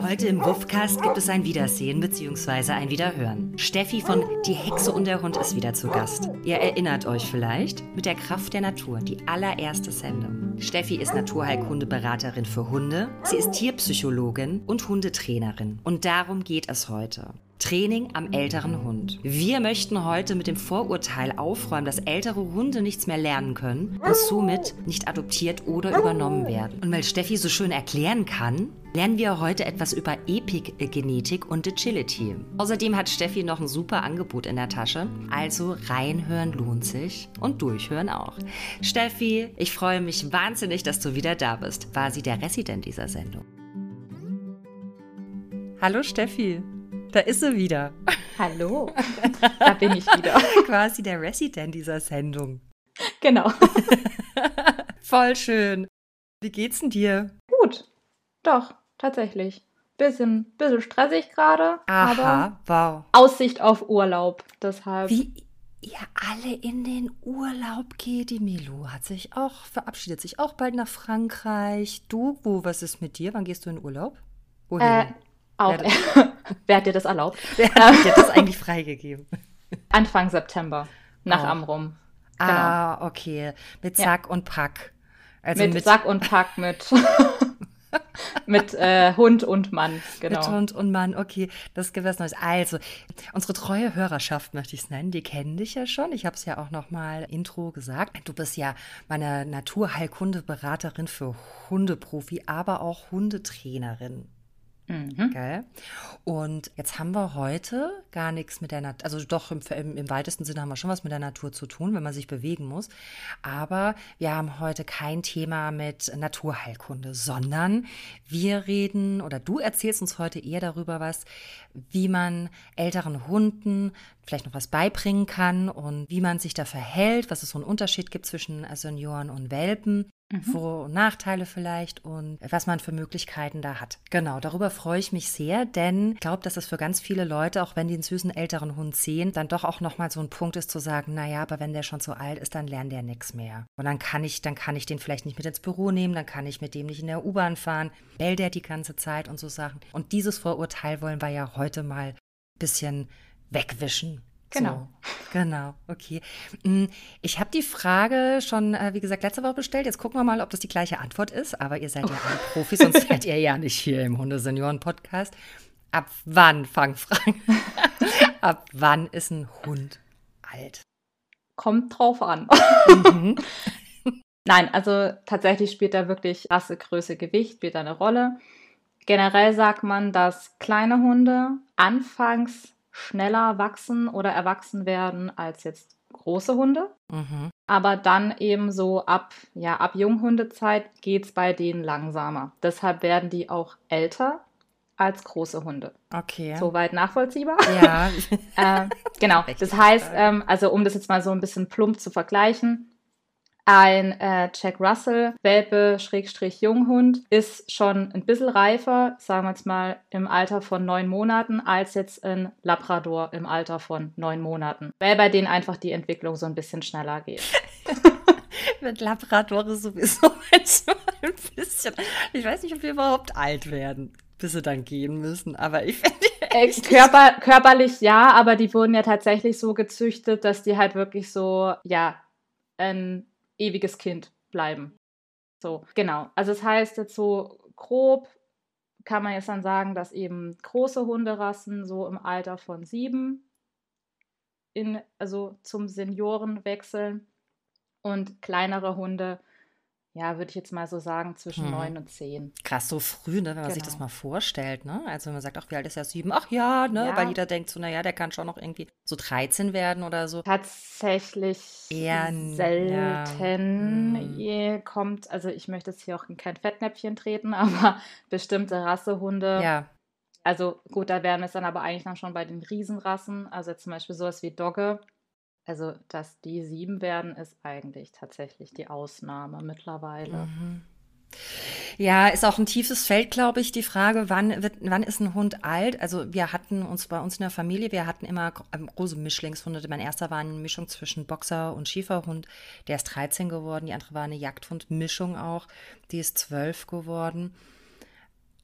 Heute im Wuffcast gibt es ein Wiedersehen bzw. ein Wiederhören. Steffi von Die Hexe und der Hund ist wieder zu Gast. Ihr erinnert euch vielleicht mit der Kraft der Natur, die allererste Sendung. Steffi ist Naturheilkundeberaterin für Hunde, sie ist Tierpsychologin und Hundetrainerin. Und darum geht es heute. Training am älteren Hund. Wir möchten heute mit dem Vorurteil aufräumen, dass ältere Hunde nichts mehr lernen können und somit nicht adoptiert oder übernommen werden. Und weil Steffi so schön erklären kann, lernen wir heute etwas über Epigenetik und Agility. Außerdem hat Steffi noch ein super Angebot in der Tasche. Also reinhören lohnt sich und durchhören auch. Steffi, ich freue mich wahnsinnig, dass du wieder da bist. War sie der Resident dieser Sendung? Hallo Steffi. Da ist sie wieder. Hallo, da bin ich wieder. Quasi der Resident dieser Sendung. Genau. Voll schön. Wie geht's denn dir? Gut, doch, tatsächlich. Bisschen, bisschen stressig gerade. Aha, wow. Aussicht auf Urlaub, deshalb. Wie ihr alle in den Urlaub geht. Die Milo hat sich auch, verabschiedet sich auch bald nach Frankreich. Du, wo, was ist mit dir? Wann gehst du in Urlaub? Wohin? Äh, auch, wer, wer hat dir das erlaubt? Wer hat dir das eigentlich freigegeben? Amfang September, nach oh. Amrum. Genau. Ah, okay. Mit Sack ja. und Pack. Also mit, mit Sack und Pack, mit, mit äh, Hund und Mann, genau. Mit Hund und Mann, okay, das gibt was Neues. Also, unsere treue Hörerschaft möchte ich es nennen, die kennen dich ja schon. Ich habe es ja auch noch mal Intro gesagt. Du bist ja meine Naturheilkundeberaterin für Hundeprofi, aber auch Hundetrainerin. Mhm. Gell? Und jetzt haben wir heute gar nichts mit der Natur, also doch im, im, im, weitesten Sinne haben wir schon was mit der Natur zu tun, wenn man sich bewegen muss. Aber wir haben heute kein Thema mit Naturheilkunde, sondern wir reden oder du erzählst uns heute eher darüber was, wie man älteren Hunden vielleicht noch was beibringen kann und wie man sich da verhält, was es so einen Unterschied gibt zwischen Senioren und Welpen. Mhm. Vor- Nachteile vielleicht und was man für Möglichkeiten da hat. Genau, darüber freue ich mich sehr, denn ich glaube, dass das für ganz viele Leute, auch wenn die einen süßen älteren Hund sehen, dann doch auch nochmal so ein Punkt ist zu sagen, naja, aber wenn der schon so alt ist, dann lernt der nichts mehr. Und dann kann ich, dann kann ich den vielleicht nicht mit ins Büro nehmen, dann kann ich mit dem nicht in der U-Bahn fahren, bellt der die ganze Zeit und so Sachen. Und dieses Vorurteil wollen wir ja heute mal ein bisschen wegwischen. Genau. So, genau, okay. Mm, ich habe die Frage schon, äh, wie gesagt, letzte Woche bestellt. Jetzt gucken wir mal, ob das die gleiche Antwort ist. Aber ihr seid ja alle Profis, sonst seid ihr ja nicht hier im Hundesenioren-Podcast. Ab wann, Fangfragen, ab wann ist ein Hund alt? Kommt drauf an. Mhm. Nein, also tatsächlich spielt da wirklich Rasse, Größe, Gewicht spielt da eine Rolle. Generell sagt man, dass kleine Hunde anfangs schneller wachsen oder erwachsen werden als jetzt große Hunde. Mhm. Aber dann eben so ab, ja, ab Junghundezeit geht es bei denen langsamer. Deshalb werden die auch älter als große Hunde. Okay. Soweit nachvollziehbar? Ja. äh, genau. Das heißt, ähm, also um das jetzt mal so ein bisschen plump zu vergleichen, ein äh, Jack Russell Welpe Schrägstrich Junghund ist schon ein bisschen reifer, sagen wir jetzt mal im Alter von neun Monaten, als jetzt ein Labrador im Alter von neun Monaten. Weil bei denen einfach die Entwicklung so ein bisschen schneller geht. Mit Labrador sowieso manchmal ein bisschen. Ich weiß nicht, ob wir überhaupt alt werden, bis sie dann gehen müssen, aber ich finde. Äh, Körper, körperlich ja, aber die wurden ja tatsächlich so gezüchtet, dass die halt wirklich so, ja, ein ewiges Kind bleiben. So, genau. Also es das heißt jetzt so grob kann man jetzt dann sagen, dass eben große Hunderassen so im Alter von sieben in, also zum Senioren wechseln und kleinere Hunde ja, würde ich jetzt mal so sagen, zwischen hm. neun und zehn. Krass, so früh, ne, wenn man genau. sich das genau. mal vorstellt, ne? Also wenn man sagt, ach, wie alt ist er? Sieben? Ach ja, ne? Ja. Weil jeder denkt so, naja, der kann schon noch irgendwie so 13 werden oder so. Tatsächlich Eher selten ja. Hm. kommt, also ich möchte jetzt hier auch in kein Fettnäpfchen treten, aber bestimmte Rassehunde. Ja. Also gut, da wären wir es dann aber eigentlich dann schon bei den Riesenrassen, also zum Beispiel sowas wie Dogge also, dass die sieben werden, ist eigentlich tatsächlich die Ausnahme mittlerweile. Mhm. Ja, ist auch ein tiefes Feld, glaube ich, die Frage, wann, wird, wann ist ein Hund alt? Also wir hatten uns bei uns in der Familie, wir hatten immer große Mischlingshunde. Mein erster war eine Mischung zwischen Boxer und Schieferhund. Der ist 13 geworden. Die andere war eine Jagdhund-Mischung auch. Die ist 12 geworden.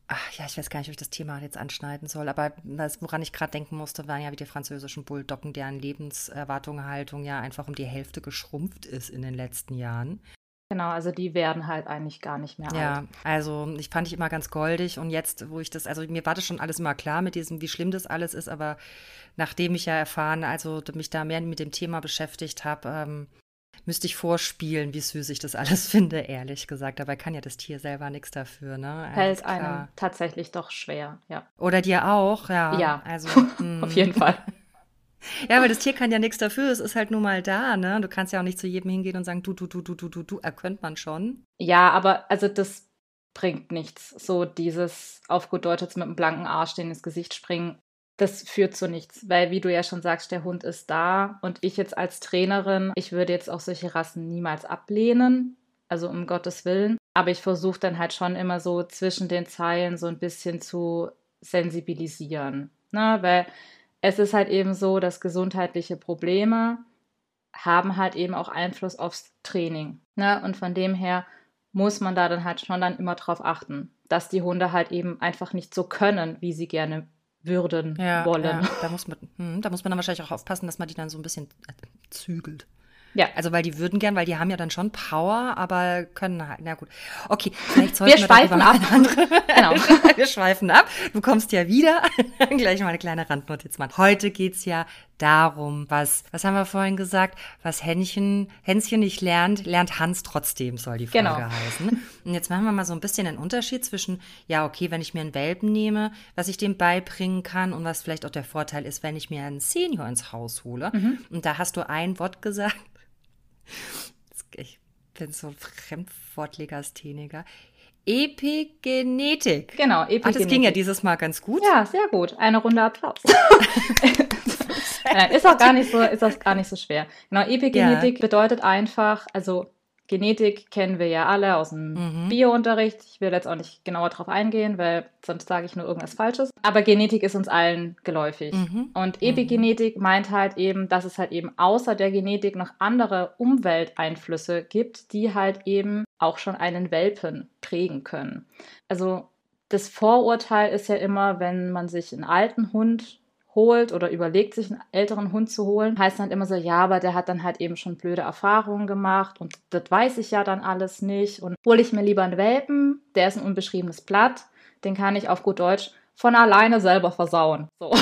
Ach ja, ich weiß gar nicht, ob ich das Thema jetzt anschneiden soll, aber das, woran ich gerade denken musste, waren ja wie die französischen Bulldoggen, deren Lebenserwartung, Haltung ja einfach um die Hälfte geschrumpft ist in den letzten Jahren. Genau, also die werden halt eigentlich gar nicht mehr Ja, alt. also ich fand ich immer ganz goldig und jetzt, wo ich das, also mir war das schon alles immer klar mit diesem, wie schlimm das alles ist, aber nachdem ich ja erfahren, also mich da mehr mit dem Thema beschäftigt habe, ähm, müsste ich vorspielen, wie süß ich das alles finde, ehrlich gesagt. Dabei kann ja das Tier selber nichts dafür, ne? Fällt Alles klar. einem tatsächlich doch schwer, ja. Oder dir auch, ja. Ja. Also, hm. Auf jeden Fall. Ja, weil das Tier kann ja nichts dafür, es ist halt nur mal da, ne? Du kannst ja auch nicht zu jedem hingehen und sagen, du, du, du, du, du, du, du, könnte man schon. Ja, aber also das bringt nichts. So dieses auf gut Deutsch jetzt mit einem blanken Arsch den ins Gesicht springen, das führt zu nichts. Weil, wie du ja schon sagst, der Hund ist da und ich jetzt als Trainerin, ich würde jetzt auch solche Rassen niemals ablehnen. Also um Gottes Willen. Aber ich versuche dann halt schon immer so zwischen den Zeilen so ein bisschen zu sensibilisieren. Ne? Weil es ist halt eben so, dass gesundheitliche Probleme haben halt eben auch Einfluss aufs Training. Ne? Und von dem her muss man da dann halt schon dann immer drauf achten, dass die Hunde halt eben einfach nicht so können, wie sie gerne würden, Ja, wollen. ja. Da, muss man, hm, da muss man dann wahrscheinlich auch aufpassen, dass man die dann so ein bisschen äh, zügelt. Ja. Also, weil die würden gern, weil die haben ja dann schon Power, aber können halt, na gut. Okay, vielleicht sollten Wir wir, schweifen ab. andere Genau. wir schweifen ab. Du kommst ja wieder. Gleich mal eine kleine Randnotiz machen. Heute geht's ja darum, was, was haben wir vorhin gesagt? Was Händchen, Hänschen nicht lernt, lernt Hans trotzdem, soll die Folge Genau. heißen. Und jetzt machen wir mal so ein bisschen einen Unterschied zwischen, ja, okay, wenn ich mir einen Welpen nehme, was ich dem beibringen kann und was vielleicht auch der Vorteil ist, wenn ich mir einen Senior ins Haus hole. Mhm. Und da hast du ein Wort gesagt. Ich bin so ein Fremdwortlegastheniker. Epigenetik. Genau, Ach, das ging ja Epigenetik. dieses Mal ganz gut. Ja, sehr gut. Eine Runde Applaus. Äh, ist auch gar nicht so, ist auch gar nicht so schwer. Genau, Epigenetik bedeutet einfach, also Genetik kennen wir ja alle aus dem Mhm. Biounterricht. Ich will jetzt auch nicht genauer drauf eingehen, weil sonst sage ich nur irgendwas Falsches. Aber Genetik ist uns allen geläufig. Mhm. Und Epigenetik meint halt eben, dass es halt eben außer der Genetik noch andere Umwelteinflüsse gibt, die halt eben auch schon einen Welpen prägen können. Also das Vorurteil ist ja immer, wenn man sich einen alten Hund holt oder überlegt, sich einen älteren Hund zu holen, heißt dann immer so, ja, aber der hat dann halt eben schon blöde Erfahrungen gemacht und das weiß ich ja dann alles nicht. Und hole ich mir lieber einen Welpen, der ist ein unbeschriebenes Blatt, den kann ich auf gut Deutsch von alleine selber versauen. So.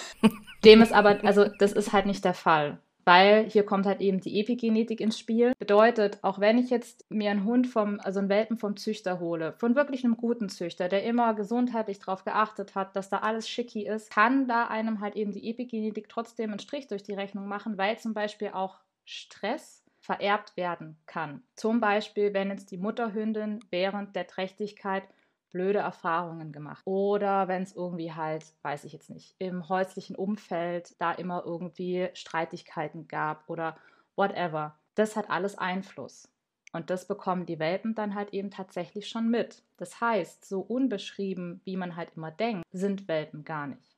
Dem ist aber, also das ist halt nicht der Fall. Weil hier kommt halt eben die Epigenetik ins Spiel. Bedeutet, auch wenn ich jetzt mir einen Hund vom, also einen Welpen vom Züchter hole, von wirklich einem guten Züchter, der immer gesundheitlich darauf geachtet hat, dass da alles schicki ist, kann da einem halt eben die Epigenetik trotzdem einen Strich durch die Rechnung machen, weil zum Beispiel auch Stress vererbt werden kann. Zum Beispiel, wenn jetzt die Mutterhündin während der Trächtigkeit blöde Erfahrungen gemacht. Oder wenn es irgendwie halt, weiß ich jetzt nicht, im häuslichen Umfeld da immer irgendwie Streitigkeiten gab oder whatever. Das hat alles Einfluss. Und das bekommen die Welpen dann halt eben tatsächlich schon mit. Das heißt, so unbeschrieben, wie man halt immer denkt, sind Welpen gar nicht.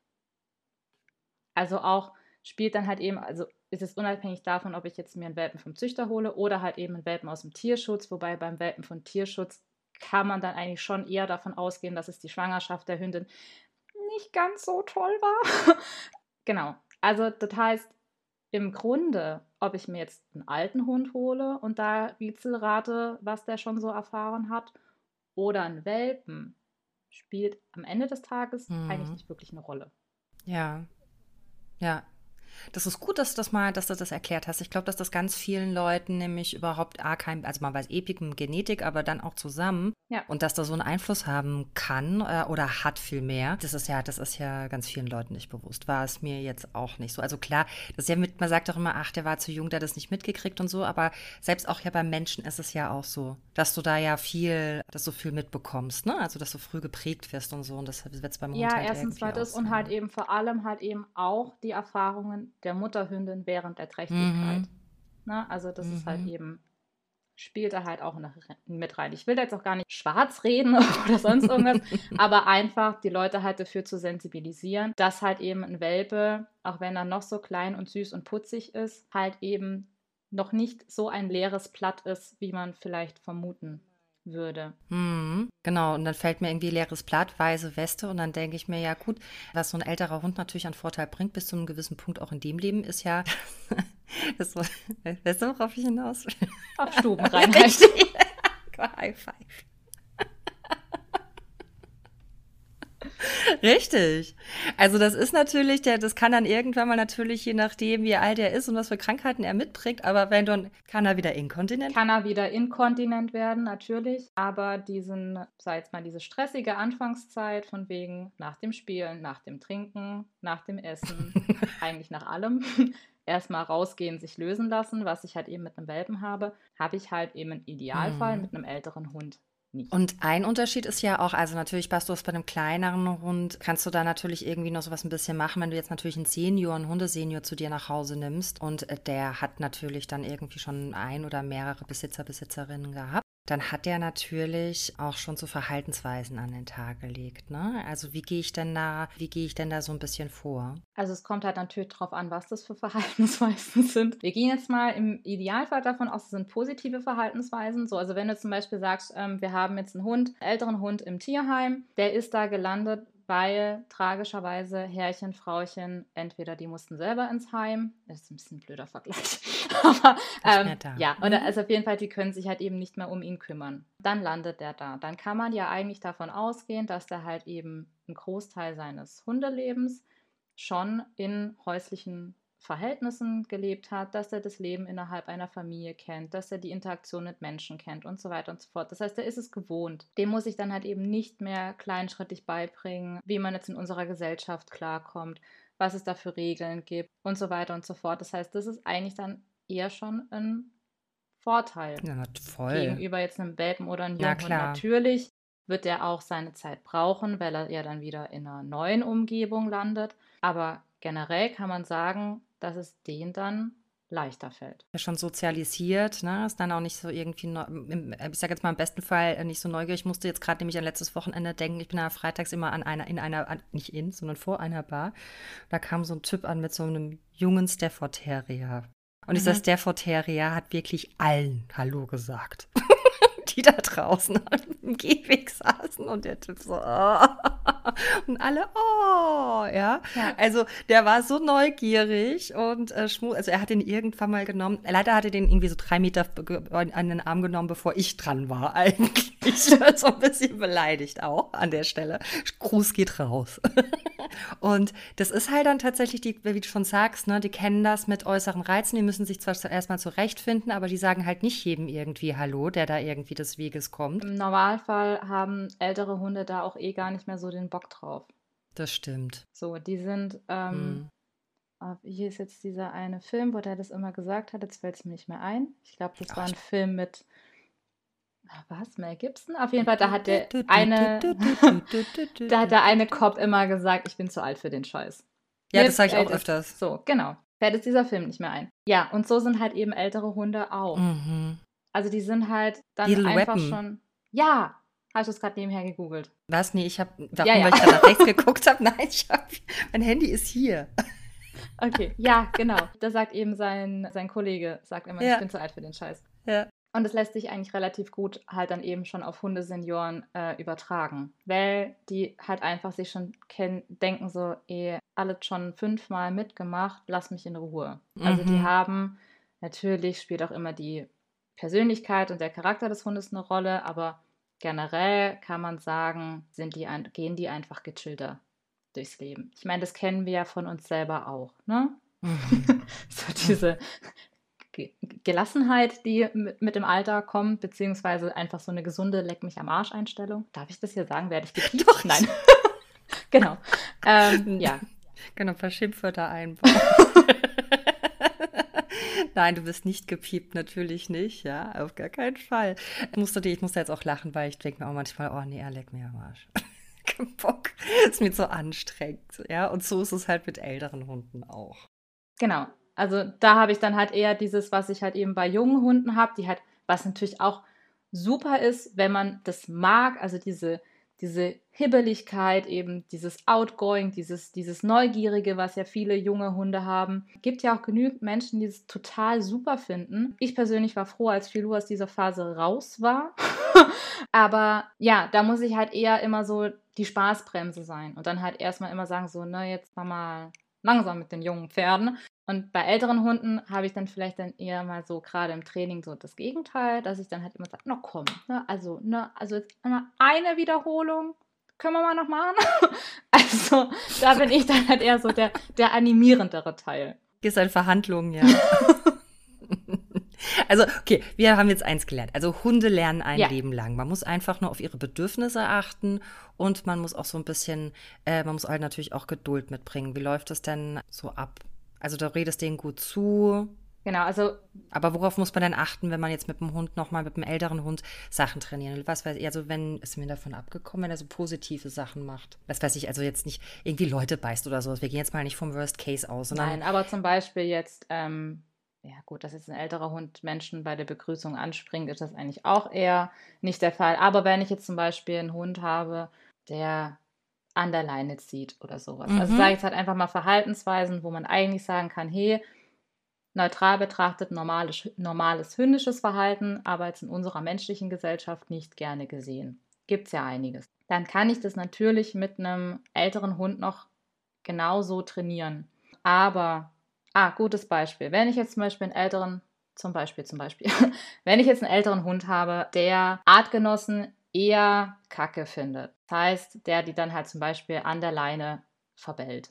Also auch spielt dann halt eben, also ist es unabhängig davon, ob ich jetzt mir einen Welpen vom Züchter hole oder halt eben einen Welpen aus dem Tierschutz, wobei beim Welpen von Tierschutz kann man dann eigentlich schon eher davon ausgehen, dass es die Schwangerschaft der Hündin nicht ganz so toll war. genau. Also das heißt, im Grunde, ob ich mir jetzt einen alten Hund hole und da Witzelrate, was der schon so erfahren hat, oder einen Welpen, spielt am Ende des Tages Mhm. eigentlich nicht wirklich eine Rolle. Ja. Ja. Das ist gut, dass du das mal, dass du das erklärt hast. Ich glaube, dass das ganz vielen Leuten nämlich überhaupt A kein, also man weiß Epik und Genetik, aber dann auch zusammen. Ja. Und dass da so einen Einfluss haben kann äh, oder hat viel mehr. Das ist ja, das ist ja ganz vielen Leuten nicht bewusst. War es mir jetzt auch nicht so. Also klar, das ist ja mit, man sagt doch immer, ach, der war zu jung, der hat das nicht mitgekriegt und so, aber selbst auch ja beim Menschen ist es ja auch so, dass du da ja viel, dass du viel mitbekommst, ne? Also dass du früh geprägt wirst und so. Und das wird es beim Hund Ja, halt erstens war das auch und halt eben vor allem halt eben auch die Erfahrungen der Mutterhündin während der Trächtigkeit. Mhm. Ne? Also das ist halt Mhm. eben, spielt da halt auch noch mit rein. Ich will da jetzt auch gar nicht schwarz reden oder sonst irgendwas, aber einfach die Leute halt dafür zu sensibilisieren, dass halt eben ein Welpe, auch wenn er noch so klein und süß und putzig ist, halt eben noch nicht so ein leeres Blatt ist, wie man vielleicht vermuten würde. Mhm, genau, und dann fällt mir irgendwie leeres Blatt, weiße Weste und dann denke ich mir, ja gut, was so ein älterer Hund natürlich an Vorteil bringt, bis zu einem gewissen Punkt auch in dem Leben, ist ja, das weißt du, worauf ich hinaus will? Auf Stubenreinheit. High five. Richtig. Also das ist natürlich, der, das kann dann irgendwann mal natürlich, je nachdem, wie alt er ist und was für Krankheiten er mitbringt, aber wenn du, kann er wieder inkontinent? Kann er wieder inkontinent werden, natürlich. Aber diesen, sei jetzt mal diese stressige Anfangszeit von wegen nach dem Spielen, nach dem Trinken, nach dem Essen, eigentlich nach allem, erstmal rausgehen, sich lösen lassen, was ich halt eben mit einem Welpen habe, habe ich halt eben im Idealfall mhm. mit einem älteren Hund nicht. Und ein Unterschied ist ja auch, also natürlich passt du es bei einem kleineren Hund, kannst du da natürlich irgendwie noch sowas ein bisschen machen, wenn du jetzt natürlich einen Senior, einen Hundesenior zu dir nach Hause nimmst und äh, der hat natürlich dann irgendwie schon ein oder mehrere Besitzer, Besitzerinnen gehabt dann hat er natürlich auch schon so Verhaltensweisen an den Tag gelegt. Ne? Also wie gehe ich denn da, wie gehe ich denn da so ein bisschen vor? Also es kommt halt natürlich darauf an, was das für Verhaltensweisen sind. Wir gehen jetzt mal im Idealfall davon aus, es sind positive Verhaltensweisen. So, also wenn du zum Beispiel sagst, ähm, wir haben jetzt einen Hund, einen älteren Hund im Tierheim, der ist da gelandet, weil tragischerweise Herrchen, Frauchen, entweder die mussten selber ins Heim, das ist ein bisschen ein blöder Vergleich, aber ähm, ja, oder mhm. also auf jeden Fall, die können sich halt eben nicht mehr um ihn kümmern. Dann landet der da. Dann kann man ja eigentlich davon ausgehen, dass der halt eben einen Großteil seines Hundelebens schon in häuslichen Verhältnissen gelebt hat, dass er das Leben innerhalb einer Familie kennt, dass er die Interaktion mit Menschen kennt und so weiter und so fort. Das heißt, er ist es gewohnt. Dem muss ich dann halt eben nicht mehr kleinschrittig beibringen, wie man jetzt in unserer Gesellschaft klarkommt, was es da für Regeln gibt und so weiter und so fort. Das heißt, das ist eigentlich dann eher schon ein Vorteil ja, gegenüber jetzt einem Welpen oder einem Jungen. Natürlich wird er auch seine Zeit brauchen, weil er ja dann wieder in einer neuen Umgebung landet. Aber generell kann man sagen, dass es denen dann leichter fällt. Ja, schon sozialisiert, ne? Ist dann auch nicht so irgendwie, ich sage jetzt mal im besten Fall äh, nicht so neugierig. Ich musste jetzt gerade nämlich an letztes Wochenende denken. Ich bin ja freitags immer an einer, in einer, an, nicht in, sondern vor einer Bar. Da kam so ein Typ an mit so einem jungen Stafford Terrier. Und mhm. dieser Stafford Terrier hat wirklich allen Hallo gesagt. die da draußen im Gehweg saßen und der Typ so, oh. und alle, oh, ja? ja. Also der war so neugierig und äh, schmu also er hat ihn irgendwann mal genommen. Leider hat er den irgendwie so drei Meter an den Arm genommen, bevor ich dran war eigentlich. so ein bisschen beleidigt auch an der Stelle. Gruß geht raus. und das ist halt dann tatsächlich, die, wie du schon sagst, ne, die kennen das mit äußeren Reizen, die müssen sich zwar erstmal zurechtfinden, aber die sagen halt nicht jedem irgendwie Hallo, der da irgendwie das des Weges kommt. Im Normalfall haben ältere Hunde da auch eh gar nicht mehr so den Bock drauf. Das stimmt. So, die sind, ähm, hm. hier ist jetzt dieser eine Film, wo der das immer gesagt hat, jetzt fällt es mir nicht mehr ein. Ich glaube, das Ach, war ein Film mit was, Mel Gibson? Auf jeden Fall, da hat der eine, da hat der eine Cop immer gesagt, ich bin zu alt für den Scheiß. Ja, Jetzt das sage ich auch öfters. So, genau. Fällt jetzt dieser Film nicht mehr ein. Ja, und so sind halt eben ältere Hunde auch. Mhm. Also die sind halt dann Little einfach Weapon. schon. Ja, Hast du es gerade nebenher gegoogelt? Was? Nee, ich habe, warum, ja, ja. weil ich gerade nach rechts geguckt habe? Nein, ich hab, mein Handy ist hier. Okay, ja, genau. Da sagt eben sein, sein Kollege, sagt immer, ja. ich bin zu alt für den Scheiß. Ja. Und das lässt sich eigentlich relativ gut halt dann eben schon auf Hundesenioren äh, übertragen, weil die halt einfach sich schon kennen, denken so, eh, alles schon fünfmal mitgemacht, lass mich in Ruhe. Also die mhm. haben, natürlich spielt auch immer die Persönlichkeit und der Charakter des Hundes eine Rolle, aber generell kann man sagen, sind die gehen die einfach gechillter durchs Leben. Ich meine, das kennen wir ja von uns selber auch, ne? Mhm. so diese Gelassenheit, die mit, dem Alter kommt, beziehungsweise einfach so eine gesunde Leck mich am Arsch Einstellung. Darf ich das hier sagen? Werde ich gepiept? Doch. Nein. genau. Ähm, ja. Genau, ein paar Schimpfwörter einbauen. Nein, du bist nicht gepiept, natürlich nicht, ja, auf gar keinen Fall. Ich musste, ich musste jetzt auch lachen, weil ich denke mir auch manchmal, oh nee, er leckt mir am Arsch. Kein Bock. Ist mir so anstrengend, ja. Und so ist es halt mit älteren Hunden auch. Genau. Also da habe ich dann halt eher dieses, was ich halt eben bei jungen Hunden habe, die halt, was natürlich auch super ist, wenn man das mag, also diese diese Hibbeligkeit, eben dieses Outgoing, dieses, dieses Neugierige, was ja viele junge Hunde haben. Gibt ja auch genügend Menschen, die es total super finden. Ich persönlich war froh, als Filou aus dieser Phase raus war. Aber ja, da muss ich halt eher immer so die Spaßbremse sein und dann halt erstmal immer sagen, so, ne, jetzt mach mal langsam mit den jungen Pferden. Und bei älteren Hunden habe ich dann vielleicht dann eher mal so gerade im Training so das Gegenteil, dass ich dann halt immer sage, na komm, ne, also, ne, also jetzt eine Wiederholung, können wir mal noch machen? also da bin ich dann halt eher so der, der animierendere Teil. Gehst halt Verhandlungen, ja. Also, okay, wir haben jetzt eins gelernt. Also, Hunde lernen ein ja. Leben lang. Man muss einfach nur auf ihre Bedürfnisse achten und man muss auch so ein bisschen, äh, man muss halt natürlich auch Geduld mitbringen. Wie läuft das denn so ab? Also, du redest denen gut zu. Genau, also. Aber worauf muss man denn achten, wenn man jetzt mit dem Hund nochmal, mit dem älteren Hund Sachen trainieren Was weiß ich, also wenn, ist mir davon abgekommen, wenn er so positive Sachen macht. Was weiß ich, also jetzt nicht irgendwie Leute beißt oder so. Wir gehen jetzt mal nicht vom Worst Case aus. Nein, aber zum Beispiel jetzt, ähm, ja gut, dass jetzt ein älterer Hund Menschen bei der Begrüßung anspringt, ist das eigentlich auch eher nicht der Fall. Aber wenn ich jetzt zum Beispiel einen Hund habe, der an der Leine zieht oder sowas. Also mhm. Also sage ich jetzt halt einfach mal Verhaltensweisen, wo man eigentlich sagen kann, hey, neutral betrachtet normales, normales hündisches Verhalten, aber jetzt in unserer menschlichen Gesellschaft nicht gerne gesehen. Gibt es ja einiges. Dann kann ich das natürlich mit einem älteren Hund noch genauso trainieren. Aber Ah, gutes Beispiel. Wenn ich jetzt zum Beispiel einen älteren, zum Beispiel, zum Beispiel, wenn ich jetzt einen älteren Hund habe, der Artgenossen eher Kacke findet. Das heißt, der die dann halt zum Beispiel an der Leine verbellt.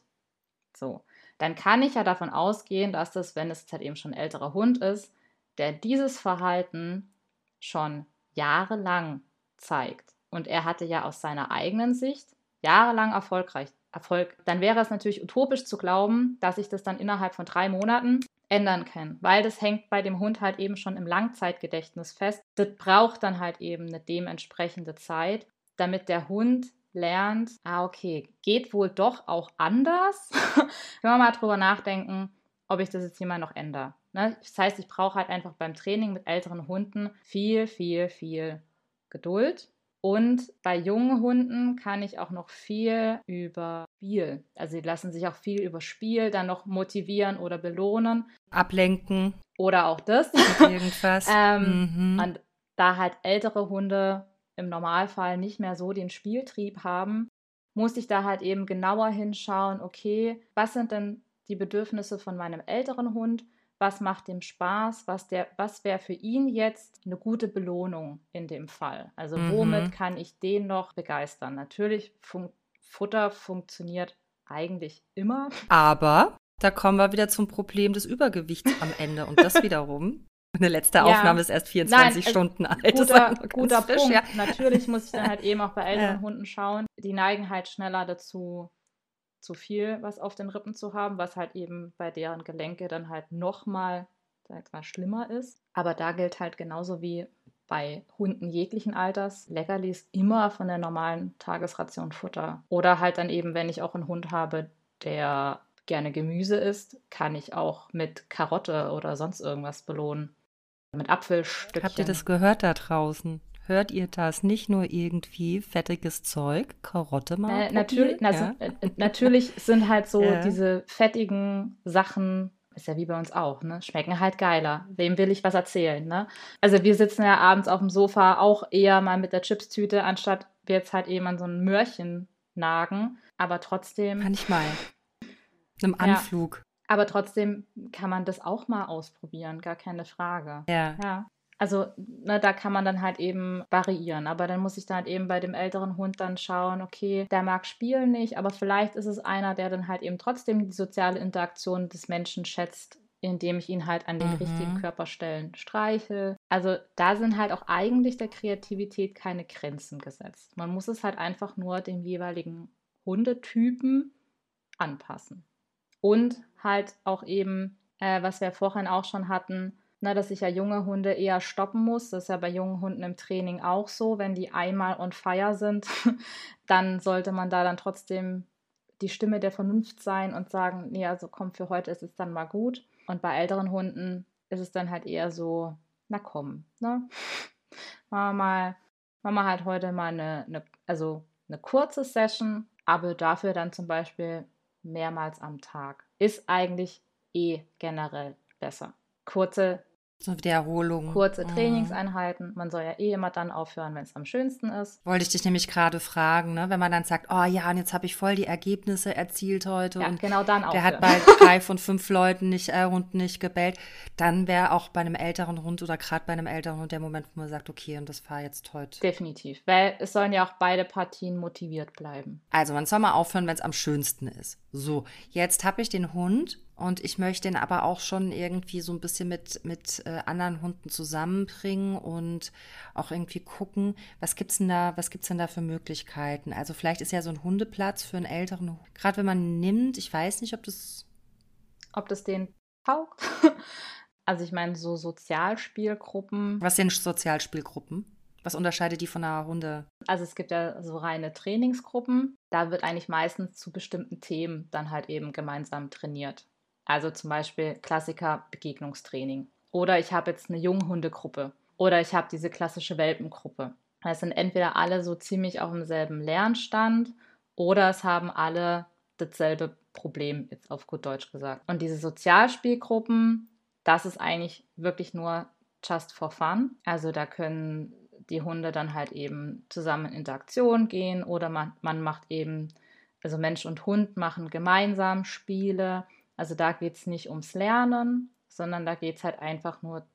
So. Dann kann ich ja davon ausgehen, dass das, wenn es halt eben schon ein älterer Hund ist, der dieses Verhalten schon jahrelang zeigt. Und er hatte ja aus seiner eigenen Sicht jahrelang erfolgreich Erfolg, dann wäre es natürlich utopisch zu glauben, dass ich das dann innerhalb von drei Monaten ändern kann, weil das hängt bei dem Hund halt eben schon im Langzeitgedächtnis fest. Das braucht dann halt eben eine dementsprechende Zeit, damit der Hund lernt, ah okay, geht wohl doch auch anders. Wenn wir mal drüber nachdenken, ob ich das jetzt hier mal noch ändere. Ne? Das heißt, ich brauche halt einfach beim Training mit älteren Hunden viel, viel, viel Geduld und bei jungen Hunden kann ich auch noch viel über Spiel, also sie lassen sich auch viel über Spiel dann noch motivieren oder belohnen. Ablenken. Oder auch das. Irgendwas. ähm, mhm. Und da halt ältere Hunde im Normalfall nicht mehr so den Spieltrieb haben, muss ich da halt eben genauer hinschauen, okay, was sind denn die Bedürfnisse von meinem älteren Hund was macht dem Spaß, was, was wäre für ihn jetzt eine gute Belohnung in dem Fall. Also mhm. womit kann ich den noch begeistern? Natürlich, fun Futter funktioniert eigentlich immer. Aber da kommen wir wieder zum Problem des Übergewichts am Ende und das wiederum. Eine letzte Aufnahme ja. ist erst 24 Nein, Stunden alt. Guter, guter frisch, Punkt. Ja. Natürlich muss ich dann halt eben auch bei älteren. Hunden schauen. Die neigen halt schneller dazu, zu viel was auf den Rippen zu haben, was halt eben bei deren Gelenke dann halt nochmal mal schlimmer ist. Aber da gilt halt genauso wie bei Hunden jeglichen Alters, Leckerlis immer von der normalen Tagesration Futter. Oder halt dann eben, wenn ich auch einen Hund habe, der gerne Gemüse isst, kann ich auch mit Karotte oder sonst irgendwas belohnen. Mit Apfelstückchen. Habt ihr das gehört da draußen? Hört ihr das? Nicht nur irgendwie fettiges Zeug, Karotte mal. Äh, natürlich, also, ja. äh, natürlich sind halt so ja. diese fettigen Sachen, ist ja wie bei uns auch, ne? Schmecken halt geiler. Wem will ich was erzählen, ne? Also wir sitzen ja abends auf dem Sofa auch eher mal mit der Chipstüte, anstatt wir jetzt halt eben an so ein Möhrchen nagen. Aber trotzdem. Kann ich mal. Einem Anflug. Aber trotzdem kann man das auch mal ausprobieren, gar keine Frage. Ja. ja. Also ne, da kann man dann halt eben variieren. Aber dann muss ich dann halt eben bei dem älteren Hund dann schauen, okay, der mag spielen nicht, aber vielleicht ist es einer, der dann halt eben trotzdem die soziale Interaktion des Menschen schätzt, indem ich ihn halt an den mhm. richtigen Körperstellen streiche. Also da sind halt auch eigentlich der Kreativität keine Grenzen gesetzt. Man muss es halt einfach nur dem jeweiligen Hundetypen anpassen. Und halt auch eben, äh, was wir vorhin auch schon hatten, ne, dass ich ja junge Hunde eher stoppen muss. Das ist ja bei jungen Hunden im Training auch so. Wenn die einmal on fire sind, dann sollte man da dann trotzdem die Stimme der Vernunft sein und sagen, nee, also komm, für heute ist es dann mal gut. Und bei älteren Hunden ist es dann halt eher so, na komm, ne? Machen wir mal, machen wir halt heute mal eine, eine, also eine kurze Session, aber dafür dann zum Beispiel mehrmals am Tag. Ist eigentlich eh generell besser. Kurze So Wiederholung. Kurze mhm. Trainingseinheiten. Man soll ja eh immer dann aufhören, wenn es am schönsten ist. Wollte ich dich nämlich gerade fragen, ne? wenn man dann sagt, oh ja, und jetzt habe ich voll die Ergebnisse erzielt heute. Ja, und genau dann aufhören. Der hat bei drei von fünf Leuten nicht, äh, Hunden nicht gebellt. Dann wäre auch bei einem älteren Hund oder gerade bei einem älteren Hund der Moment, wo man sagt, okay, und das war jetzt heute. Definitiv, weil es sollen ja auch beide Partien motiviert bleiben. Also man soll mal aufhören, wenn es am schönsten ist. So, jetzt habe ich den Hund und ich möchte ihn aber auch schon irgendwie so ein bisschen mit, mit äh, anderen Hunden zusammenbringen und auch irgendwie gucken, was gibt's denn da, was gibt's denn da für Möglichkeiten? Also vielleicht ist ja so ein Hundeplatz für einen älteren, Hund. gerade wenn man nimmt, ich weiß nicht, ob das. Ob das den taugt. also ich meine, so Sozialspielgruppen. Was sind Sozialspielgruppen? Was unterscheidet die von einer Hunde? Also es gibt ja so reine Trainingsgruppen. Da wird eigentlich meistens zu bestimmten Themen dann halt eben gemeinsam trainiert. Also zum Beispiel Klassiker Begegnungstraining. Oder ich habe jetzt eine Junghundegruppe. Oder ich habe diese klassische Welpengruppe. Es sind entweder alle so ziemlich auf demselben Lernstand oder es haben alle dasselbe Problem, jetzt auf gut Deutsch gesagt. Und diese Sozialspielgruppen, das ist eigentlich wirklich nur just for fun. Also da können die Hunde dann halt eben zusammen in Interaktion gehen oder man, man macht eben, also Mensch und Hund machen gemeinsam Spiele also da geht es nicht ums Lernen, sondern da geht es halt einfach nur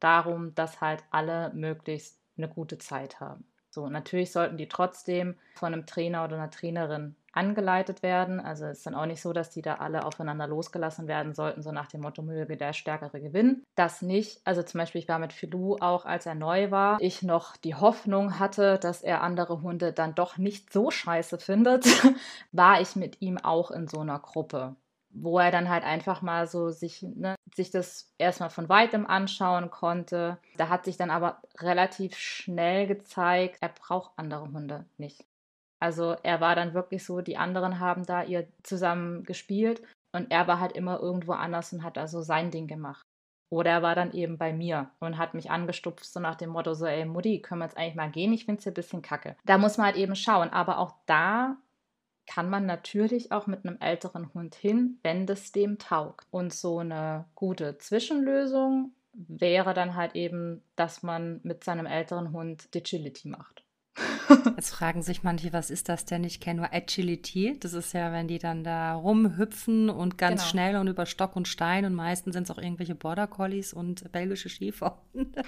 darum, dass halt alle möglichst eine gute Zeit haben. So, natürlich sollten die trotzdem von einem Trainer oder einer Trainerin angeleitet werden. Also es ist dann auch nicht so, dass die da alle aufeinander losgelassen werden sollten, so nach dem Motto, möge der Stärkere gewinnen. Das nicht. Also zum Beispiel, ich war mit Filou auch, als er neu war, ich noch die Hoffnung hatte, dass er andere Hunde dann doch nicht so scheiße findet, war ich mit ihm auch in so einer Gruppe wo er dann halt einfach mal so sich, ne, sich das erstmal von weitem anschauen konnte. Da hat sich dann aber relativ schnell gezeigt, er braucht andere Hunde nicht. Also er war dann wirklich so, die anderen haben da ihr zusammen gespielt und er war halt immer irgendwo anders und hat also sein Ding gemacht. Oder er war dann eben bei mir und hat mich angestupft, so nach dem Motto, so, ey Mutti, können wir jetzt eigentlich mal gehen? Ich finde es hier ein bisschen kacke. Da muss man halt eben schauen. Aber auch da kann man natürlich auch mit einem älteren Hund hin, wenn das dem taugt. Und so eine gute Zwischenlösung wäre dann halt eben, dass man mit seinem älteren Hund Digility macht. Jetzt fragen sich manche, was ist das denn? Ich kenne nur Agility. Das ist ja, wenn die dann da rumhüpfen und ganz genau. schnell und über Stock und Stein und meistens sind es auch irgendwelche Border Collies und belgische Schäferhunde.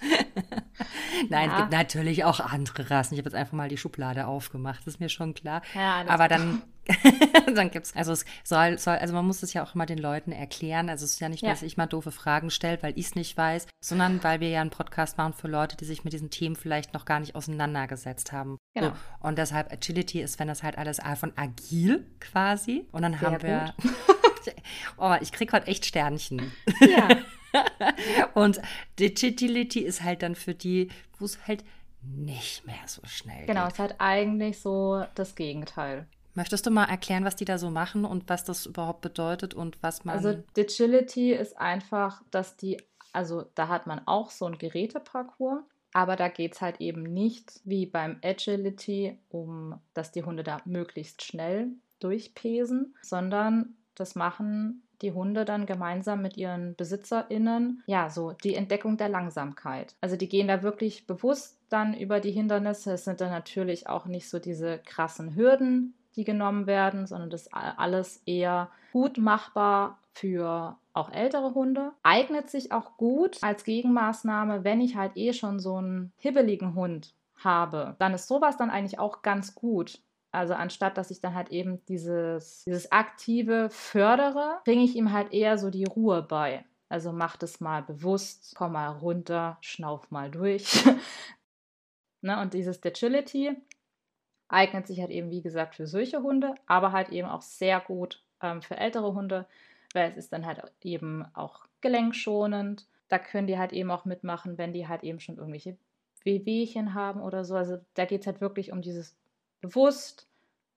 Nein, ja. es gibt natürlich auch andere Rassen. Ich habe jetzt einfach mal die Schublade aufgemacht, das ist mir schon klar. Ja, Aber dann dann gibt's, also es soll, soll, also man muss es ja auch immer den Leuten erklären. Also es ist ja nicht, ja. dass ich mal doofe Fragen stelle, weil ich es nicht weiß, sondern weil wir ja einen Podcast machen für Leute, die sich mit diesen Themen vielleicht noch gar nicht auseinandergesetzt haben. Genau. So. Und deshalb Agility ist, wenn das halt alles von agil quasi. Und dann Sehr haben wir. oh, ich krieg heute echt Sternchen. Ja. und Digility ist halt dann für die, wo es halt nicht mehr so schnell genau, geht. Genau, es ist halt eigentlich so das Gegenteil. Möchtest du mal erklären, was die da so machen und was das überhaupt bedeutet und was man. Also, Digility ist einfach, dass die, also da hat man auch so ein Geräteparcours, aber da geht es halt eben nicht wie beim Agility, um dass die Hunde da möglichst schnell durchpesen, sondern das machen die Hunde dann gemeinsam mit ihren BesitzerInnen, ja, so die Entdeckung der Langsamkeit. Also die gehen da wirklich bewusst dann über die Hindernisse. Es sind dann natürlich auch nicht so diese krassen Hürden, die genommen werden, sondern das alles eher gut machbar für auch ältere Hunde. Eignet sich auch gut als Gegenmaßnahme, wenn ich halt eh schon so einen hibbeligen Hund habe. Dann ist sowas dann eigentlich auch ganz gut. Also anstatt dass ich dann halt eben dieses, dieses aktive fördere, bringe ich ihm halt eher so die Ruhe bei. Also mach das mal bewusst, komm mal runter, schnauf mal durch. ne, und dieses Agility eignet sich halt eben, wie gesagt, für solche Hunde, aber halt eben auch sehr gut ähm, für ältere Hunde, weil es ist dann halt eben auch gelenkschonend. Da können die halt eben auch mitmachen, wenn die halt eben schon irgendwelche Wehwehchen haben oder so. Also da geht es halt wirklich um dieses bewusst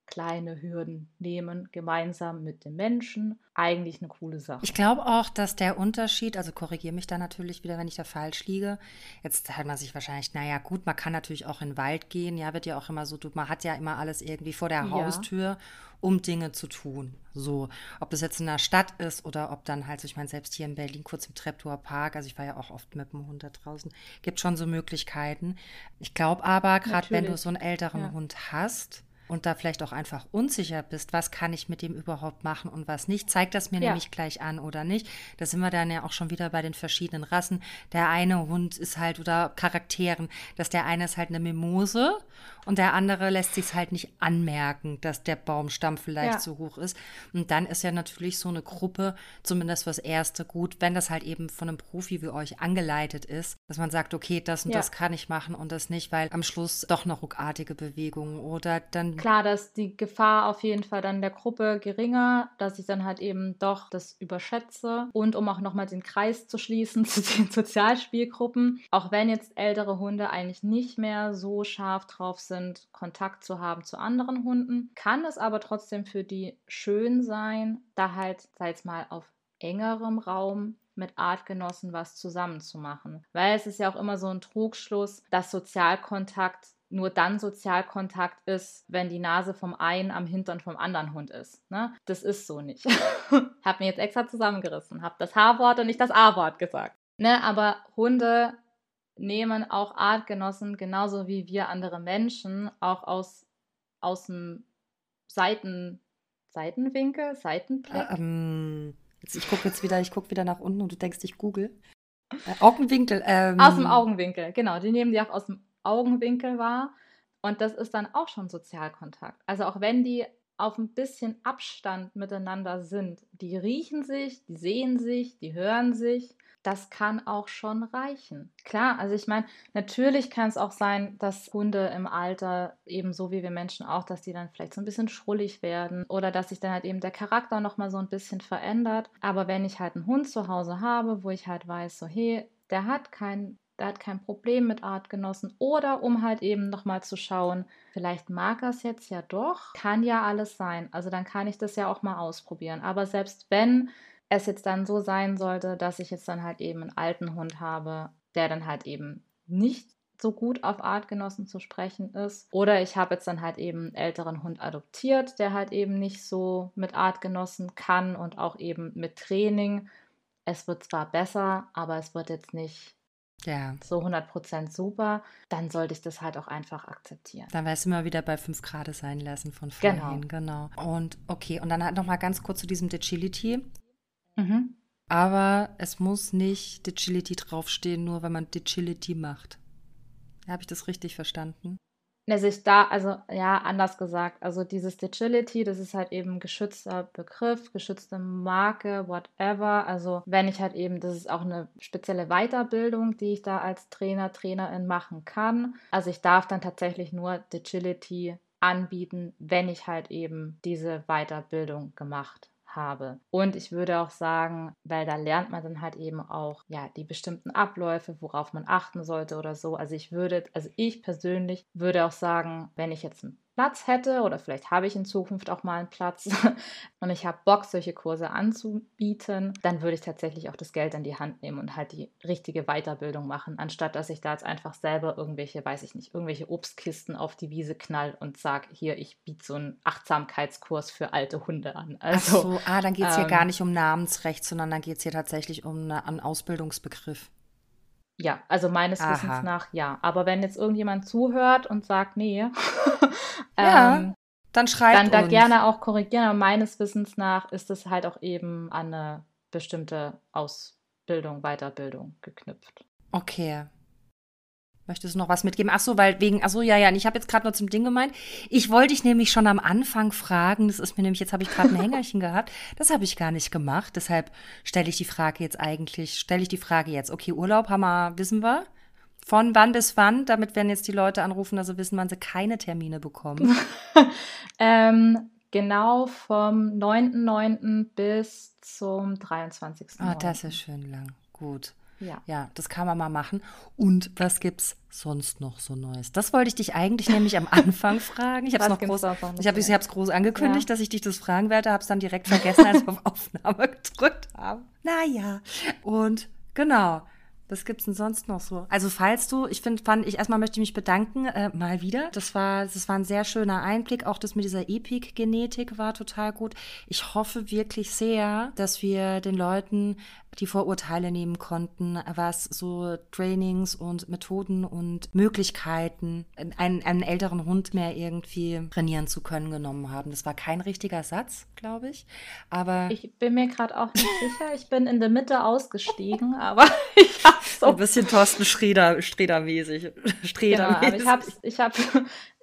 kleine Hürden nehmen, gemeinsam mit dem Menschen. Eigentlich eine coole Sache. Ich glaube auch, dass der Unterschied, also korrigiere mich da natürlich wieder, wenn ich da falsch liege. Jetzt hat man sich wahrscheinlich, naja, gut, man kann natürlich auch in den Wald gehen. Ja, wird ja auch immer so, man hat ja immer alles irgendwie vor der ja. Haustür, um Dinge zu tun. So, ob das jetzt in der Stadt ist oder ob dann halt, ich meine, selbst hier in Berlin kurz im Treptower Park, also ich war ja auch oft mit dem Hund da draußen, gibt schon so Möglichkeiten. Ich glaube aber, gerade wenn du so einen älteren ja. Hund hast, und da vielleicht auch einfach unsicher bist, was kann ich mit dem überhaupt machen und was nicht, zeigt das mir ja. nämlich gleich an oder nicht. Da sind wir dann ja auch schon wieder bei den verschiedenen Rassen. Der eine Hund ist halt oder Charakteren, dass der eine ist halt eine Mimose und der andere lässt sich halt nicht anmerken, dass der Baumstamm vielleicht ja. zu hoch ist. Und dann ist ja natürlich so eine Gruppe, zumindest fürs Erste gut, wenn das halt eben von einem Profi wie euch angeleitet ist, dass man sagt, okay, das und ja. das kann ich machen und das nicht, weil am Schluss doch noch ruckartige Bewegungen oder dann klar, dass die Gefahr auf jeden Fall dann der Gruppe geringer, dass ich dann halt eben doch das überschätze. Und um auch nochmal den Kreis zu schließen zu den Sozialspielgruppen, auch wenn jetzt ältere Hunde eigentlich nicht mehr so scharf drauf sind, Kontakt zu haben zu anderen Hunden, kann es aber trotzdem für die schön sein, da halt, sei es mal auf engerem Raum mit Artgenossen was zusammenzumachen. Weil es ist ja auch immer so ein Trugschluss, dass Sozialkontakt nur dann Sozialkontakt ist, wenn die Nase vom einen am Hintern vom anderen Hund ist. Ne? Das ist so nicht. hab mir jetzt extra zusammengerissen, hab das H-Wort und nicht das A-Wort gesagt. Ne? Aber Hunde nehmen auch Artgenossen genauso wie wir andere Menschen auch aus, aus dem Seiten, Seitenwinkel, Seitenblick. Ähm, ich gucke jetzt wieder, ich gucke wieder nach unten und du denkst, ich google. Äh, Augenwinkel. Ähm. Aus dem Augenwinkel, genau. Die nehmen die auch aus dem Augenwinkel war. Und das ist dann auch schon Sozialkontakt. Also auch wenn die auf ein bisschen Abstand miteinander sind, die riechen sich, die sehen sich, die hören sich, das kann auch schon reichen. Klar, also ich meine, natürlich kann es auch sein, dass Hunde im Alter ebenso wie wir Menschen auch, dass die dann vielleicht so ein bisschen schrullig werden oder dass sich dann halt eben der Charakter nochmal so ein bisschen verändert. Aber wenn ich halt einen Hund zu Hause habe, wo ich halt weiß, so hey, der hat kein der hat kein Problem mit Artgenossen oder um halt eben nochmal zu schauen, vielleicht mag er es jetzt ja doch, kann ja alles sein. Also dann kann ich das ja auch mal ausprobieren. Aber selbst wenn es jetzt dann so sein sollte, dass ich jetzt dann halt eben einen alten Hund habe, der dann halt eben nicht so gut auf Artgenossen zu sprechen ist. Oder ich habe jetzt dann halt eben einen älteren Hund adoptiert, der halt eben nicht so mit Artgenossen kann und auch eben mit Training. Es wird zwar besser, aber es wird jetzt nicht ja. so 100% super, dann sollte ich das halt auch einfach akzeptieren. Dann wäre es immer wieder bei 5 Grad sein lassen von vorhin. Genau. genau. Und okay, und dann halt nochmal ganz kurz zu diesem Digility. Mhm. Aber es muss nicht Digility draufstehen, nur wenn man Digility macht. Habe ich das richtig verstanden? Sich da, also ja, anders gesagt, also dieses Digility, das ist halt eben geschützter Begriff, geschützte Marke, whatever. Also wenn ich halt eben, das ist auch eine spezielle Weiterbildung, die ich da als Trainer, Trainerin machen kann. Also ich darf dann tatsächlich nur Digility anbieten, wenn ich halt eben diese Weiterbildung gemacht habe. Und ich würde auch sagen, weil da lernt man dann halt eben auch ja die bestimmten Abläufe, worauf man achten sollte oder so. Also ich würde, also ich persönlich würde auch sagen, wenn ich jetzt ein Platz hätte oder vielleicht habe ich in Zukunft auch mal einen Platz und ich habe Bock, solche Kurse anzubieten, dann würde ich tatsächlich auch das Geld in die Hand nehmen und halt die richtige Weiterbildung machen, anstatt dass ich da jetzt einfach selber irgendwelche, weiß ich nicht, irgendwelche Obstkisten auf die Wiese knall und sage, hier, ich biete so einen Achtsamkeitskurs für alte Hunde an. Also, Ach so, ah, dann geht es hier ähm, gar nicht um Namensrecht, sondern dann geht es hier tatsächlich um eine, einen Ausbildungsbegriff. Ja, also meines Aha. Wissens nach ja. Aber wenn jetzt irgendjemand zuhört und sagt, nee, ja, ähm, dann schreibt Dann da gerne auch korrigieren. Aber meines Wissens nach ist es halt auch eben an eine bestimmte Ausbildung, Weiterbildung geknüpft. Okay. Möchtest du noch was mitgeben? Ach so, weil wegen, ach so, ja, ja, ich habe jetzt gerade noch zum Ding gemeint. Ich wollte dich nämlich schon am Anfang fragen, das ist mir nämlich, jetzt habe ich gerade ein Hängerchen gehabt, das habe ich gar nicht gemacht, deshalb stelle ich die Frage jetzt eigentlich, stelle ich die Frage jetzt. Okay, Urlaub haben wir, wissen wir. Von wann bis wann, damit werden jetzt die Leute anrufen, also wissen, wann sie keine Termine bekommen. ähm, genau vom 9.9. bis zum 23.9. Ah, oh, das ist schön lang. Gut. Ja. ja, das kann man mal machen. Und was gibt's sonst noch so Neues? Das wollte ich dich eigentlich nämlich am Anfang fragen. Ich habe es noch groß, ich habe es groß angekündigt, ja. dass ich dich das fragen werde, habe es dann direkt vergessen, als wir auf Aufnahme gedrückt haben. Naja, und genau. Was gibt's denn sonst noch so? Also falls du, ich finde, fand ich erstmal möchte ich mich bedanken äh, mal wieder. Das war, das war ein sehr schöner Einblick. Auch das mit dieser Epic-Genetik war total gut. Ich hoffe wirklich sehr, dass wir den Leuten die Vorurteile nehmen konnten, was so Trainings und Methoden und Möglichkeiten, einen, einen älteren Hund mehr irgendwie trainieren zu können, genommen haben. Das war kein richtiger Satz, glaube ich. Aber ich bin mir gerade auch nicht sicher. Ich bin in der Mitte ausgestiegen, aber ich habe so ein bisschen Thorsten Streder, Streder-mäßig. Streder genau, ich habe ich hab,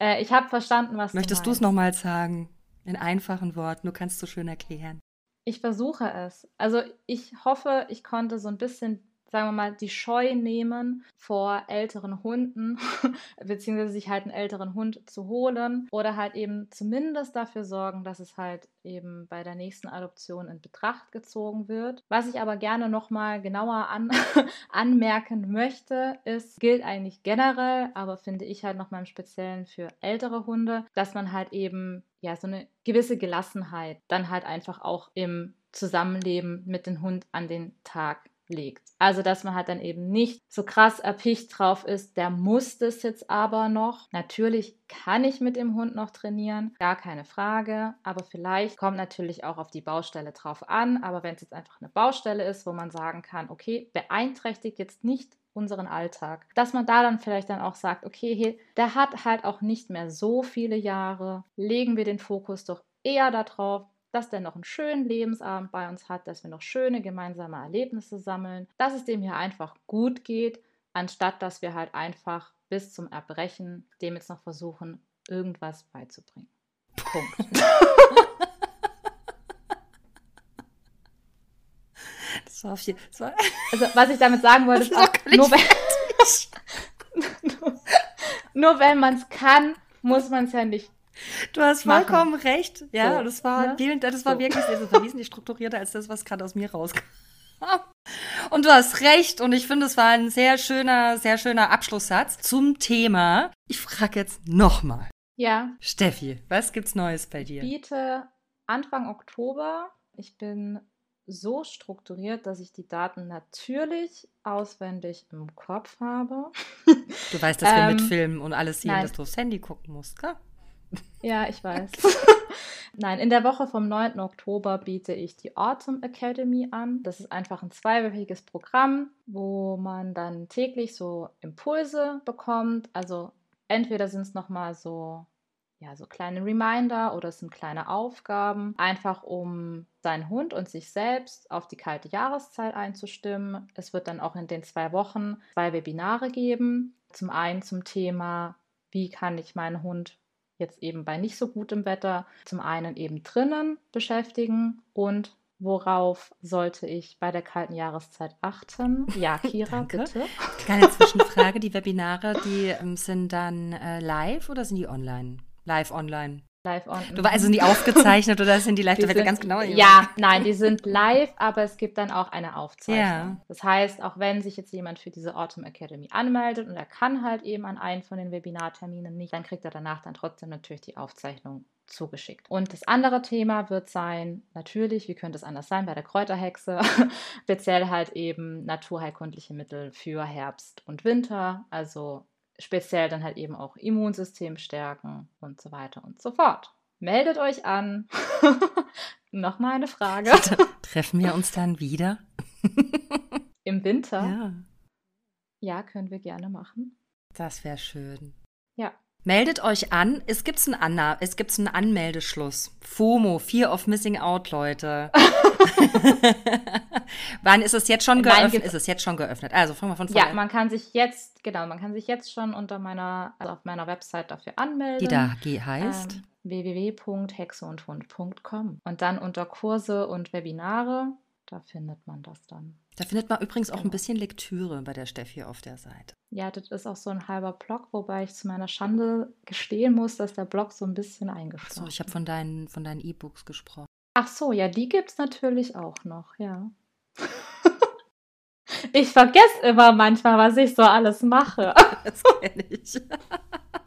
äh, ich hab verstanden, was Möchtest du es nochmal sagen? In einfachen Worten, du kannst es so schön erklären. Ich versuche es. Also ich hoffe, ich konnte so ein bisschen sagen wir mal, die Scheu nehmen vor älteren Hunden, beziehungsweise sich halt einen älteren Hund zu holen oder halt eben zumindest dafür sorgen, dass es halt eben bei der nächsten Adoption in Betracht gezogen wird. Was ich aber gerne nochmal genauer an, anmerken möchte, ist, gilt eigentlich generell, aber finde ich halt nochmal im Speziellen für ältere Hunde, dass man halt eben ja so eine gewisse Gelassenheit dann halt einfach auch im Zusammenleben mit dem Hund an den Tag legt. Also, dass man halt dann eben nicht so krass erpicht drauf ist, der muss das jetzt aber noch. Natürlich kann ich mit dem Hund noch trainieren, gar keine Frage, aber vielleicht kommt natürlich auch auf die Baustelle drauf an. Aber wenn es jetzt einfach eine Baustelle ist, wo man sagen kann, okay, beeinträchtigt jetzt nicht unseren Alltag, dass man da dann vielleicht dann auch sagt, okay, der hat halt auch nicht mehr so viele Jahre, legen wir den Fokus doch eher darauf, dass der noch einen schönen Lebensabend bei uns hat, dass wir noch schöne gemeinsame Erlebnisse sammeln, dass es dem hier einfach gut geht, anstatt dass wir halt einfach bis zum Erbrechen dem jetzt noch versuchen, irgendwas beizubringen. Punkt. das war auf jeden Fall. Also, was ich damit sagen wollte, ist, auch, nur wenn, nur, nur wenn man es kann, muss man es ja nicht Du hast vollkommen machen. recht. Ja, so, das war, ne? das war so. wirklich, das war wesentlich strukturierter als das, was gerade aus mir rauskam. Und du hast recht. Und ich finde, es war ein sehr schöner, sehr schöner Abschlusssatz zum Thema. Ich frage jetzt nochmal. Ja. Steffi, was gibt's Neues bei dir? Ich biete Anfang Oktober. Ich bin so strukturiert, dass ich die Daten natürlich auswendig im Kopf habe. Du weißt, dass ähm, wir mit Filmen und alles sehen, nein. dass du aufs Handy gucken musst, gell? Ja, ich weiß. Nein, in der Woche vom 9. Oktober biete ich die Autumn Academy an. Das ist einfach ein zweiwöchiges Programm, wo man dann täglich so Impulse bekommt. Also entweder sind es nochmal so, ja, so kleine Reminder oder es sind kleine Aufgaben, einfach um seinen Hund und sich selbst auf die kalte Jahreszeit einzustimmen. Es wird dann auch in den zwei Wochen zwei Webinare geben. Zum einen zum Thema, wie kann ich meinen Hund jetzt eben bei nicht so gutem Wetter zum einen eben drinnen beschäftigen und worauf sollte ich bei der kalten Jahreszeit achten? Ja, Kira, bitte. Kleine Zwischenfrage, die Webinare, die ähm, sind dann äh, live oder sind die online? Live online. Live on. Du weißt, also sind die aufgezeichnet oder sind die live? Die sind, ganz genau. Ja, nein, die sind live, aber es gibt dann auch eine Aufzeichnung. Ja. Das heißt, auch wenn sich jetzt jemand für diese Autumn Academy anmeldet und er kann halt eben an einen von den Webinarterminen nicht, dann kriegt er danach dann trotzdem natürlich die Aufzeichnung zugeschickt. Und das andere Thema wird sein, natürlich, wie könnte es anders sein, bei der Kräuterhexe, speziell halt eben naturheilkundliche Mittel für Herbst und Winter, also speziell dann halt eben auch Immunsystem stärken und so weiter und so fort. Meldet euch an. Nochmal eine Frage. Treffen wir uns dann wieder? Im Winter? Ja. Ja, können wir gerne machen. Das wäre schön. Meldet euch an. Es gibt einen, Anna es gibt einen Anmeldeschluss. FOMO, Fear of Missing Out, Leute. Wann ist es jetzt schon geöffnet? Ist es jetzt schon geöffnet? Also fangen wir von vorne. Ja, man kann sich jetzt, genau, man kann sich jetzt schon unter meiner, also auf meiner Website dafür anmelden. Die da heißt? Ähm, www.hexeundhund.com und dann unter Kurse und Webinare, da findet man das dann. Da findet man übrigens auch genau. ein bisschen Lektüre bei der Steffi auf der Seite. Ja, das ist auch so ein halber Blog, wobei ich zu meiner Schande gestehen muss, dass der Blog so ein bisschen eingeschlafen ist. So, ich habe von deinen von deinen E-Books gesprochen. Ach so, ja, die gibt es natürlich auch noch, ja. Ich vergesse immer manchmal, was ich so alles mache. Das kenne ich.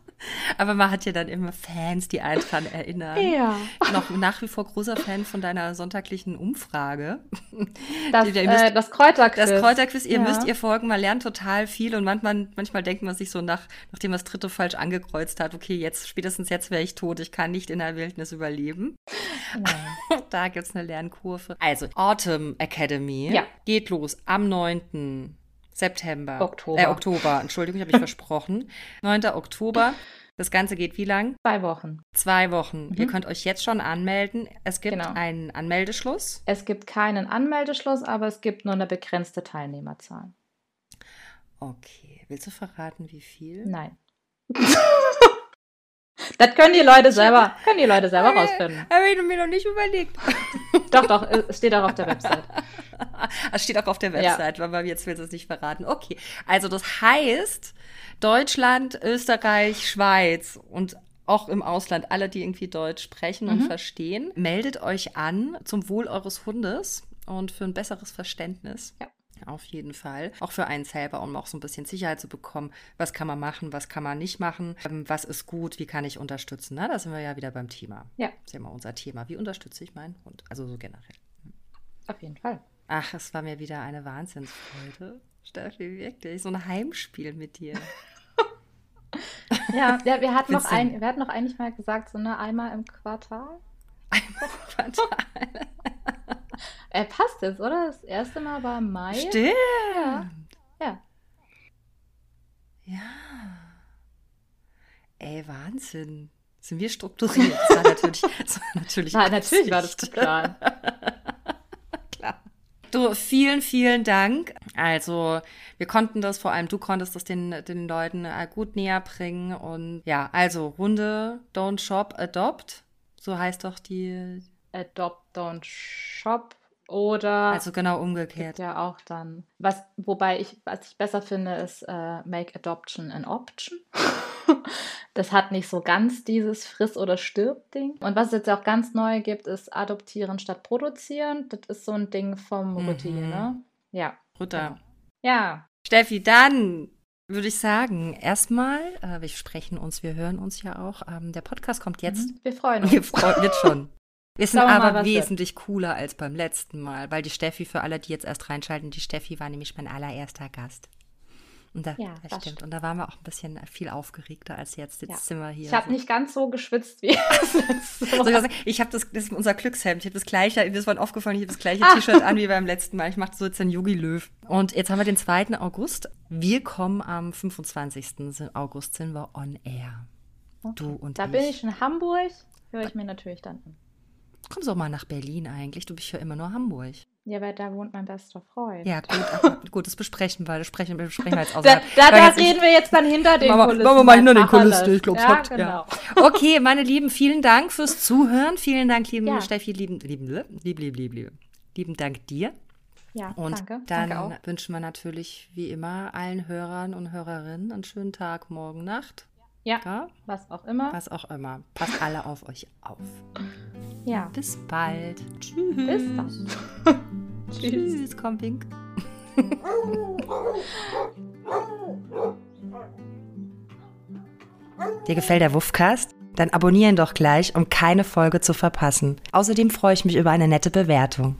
Aber man hat ja dann immer Fans, die einen dran erinnern. Ja. Noch nach wie vor großer Fan von deiner sonntaglichen Umfrage. Das, ihr müsst- äh, das Kräuterquiz. Das Kräuterquiz, ihr Ja. müsst ihr folgen, man lernt total viel und manchmal, manchmal denkt man sich so nach, nachdem man das dritte falsch angekreuzt hat, okay, jetzt, spätestens jetzt wäre ich tot, ich kann nicht in der Wildnis überleben. Nein. Da gibt's eine Lernkurve. Also, Autumn Academy Ja. geht los am 9. September. Oktober. Äh, Oktober, Entschuldigung, habe ich versprochen. 9. Oktober. Das Ganze geht wie lang? Zwei Wochen. Zwei Wochen. Ihr Mhm. könnt euch jetzt schon anmelden. Es gibt Genau. einen Anmeldeschluss. Es gibt keinen Anmeldeschluss, aber es gibt nur eine begrenzte Teilnehmerzahl. Okay. Willst du verraten, wie viel? Nein. das können die Leute selber, können die Leute selber rausfinden. Habe ich mir noch nicht überlegt. Doch, doch, es steht auch auf der Website. Es steht auch auf der Website, aber jetzt willst du es nicht verraten. Okay, also das heißt, Deutschland, Österreich, Schweiz und auch im Ausland, alle, die irgendwie Deutsch sprechen und Mhm. verstehen, meldet euch an zum Wohl eures Hundes und für ein besseres Verständnis. Ja. Auf jeden Fall. Auch für einen selber, um auch so ein bisschen Sicherheit zu bekommen. Was kann man machen, was kann man nicht machen? Ähm, Was ist gut, wie kann ich unterstützen? Na, da sind wir ja wieder beim Thema. Ja. Das ist ja immer unser Thema. Wie unterstütze ich meinen Hund? Also so generell. Auf jeden Fall. Ach, es war mir wieder eine Wahnsinnsfreude. Steffi, wirklich. So ein Heimspiel mit dir. Ja, ja wir, hatten noch ein, wir hatten noch eigentlich mal gesagt, so eine einmal im Quartal. Äh, passt jetzt, oder? Das erste Mal war Mai. Stimmt. Ja. Ja. Ja. Ey, Wahnsinn. Sind wir strukturiert? Das war natürlich, das war natürlich, War, natürlich war das geplant. Klar. Du, vielen, vielen Dank. Also, wir konnten das, vor allem du konntest das den, den Leuten äh, gut näher bringen. Und ja, also, Runde, don't shop, adopt. So heißt doch die, Adopt, don't shop. Oder also genau umgekehrt. ja auch dann. Was, wobei ich, was ich besser finde, ist äh, Make Adoption an Option. das hat nicht so ganz dieses Friss- oder Stirb-Ding. Und was es jetzt auch ganz neu gibt, ist Adoptieren statt Produzieren. Das ist so ein Ding vom Mhm. Routine, ne? Ja. Rutter. Ja. Steffi, dann würde ich sagen, erstmal, äh, wir sprechen uns, wir hören uns ja auch. Ähm, der Podcast kommt jetzt. Mhm. Wir freuen uns. Wir freuen jetzt schon. Wir sind aber was wird. wesentlich cooler als beim letzten Mal, weil die Steffi, für alle, die jetzt erst reinschalten, die Steffi war nämlich mein allererster Gast. Und da, Ja, das das stimmt. Und da waren wir auch ein bisschen viel aufgeregter als jetzt. Jetzt Ja. sind wir hier. Ich habe nicht ganz so geschwitzt wie letzte Soll ich habe das, das ist unser Glückshemd. Ich habe das gleiche, das war mir aufgefallen, ich habe das gleiche Ah. T-Shirt an wie beim letzten Mal. Ich mache so jetzt den Yogi Löw. Und jetzt haben wir den 2. August. Wir kommen am 25. August sind wir on air. Du und Da ich. bin ich in Hamburg. Höre ich mir natürlich dann an. Kommst auch mal nach Berlin eigentlich. Du bist ja immer nur Hamburg. Ja, weil da wohnt mein bester Freund. Ja, gut, aber, gut, das besprechen wir. Das sprechen, besprechen wir jetzt Da, außerhalb. da, da nicht- reden wir jetzt dann hinter den Kulissen. machen wir mal hinter den. Kulissen, ich glaub's ja, hat, genau. ja. Okay, meine Lieben, vielen Dank fürs Zuhören. Vielen Dank, lieben Ja. Steffi, lieben, lieben, lieben, lieben, lieben, lieben, Dank dir. Ja, Und danke. dann danke auch. wünschen wir natürlich wie immer allen Hörern und Hörerinnen einen schönen Tag, morgen, Nacht. Ja, Ja, was auch immer. was auch immer. Passt alle auf euch auf. Ja, Bis bald. Tschüss. bis dann. Tschüss. Tschüss, komm, Wink. Dir gefällt der Wuffcast? Dann abonnieren doch gleich, um keine Folge zu verpassen. Außerdem freue ich mich über eine nette Bewertung.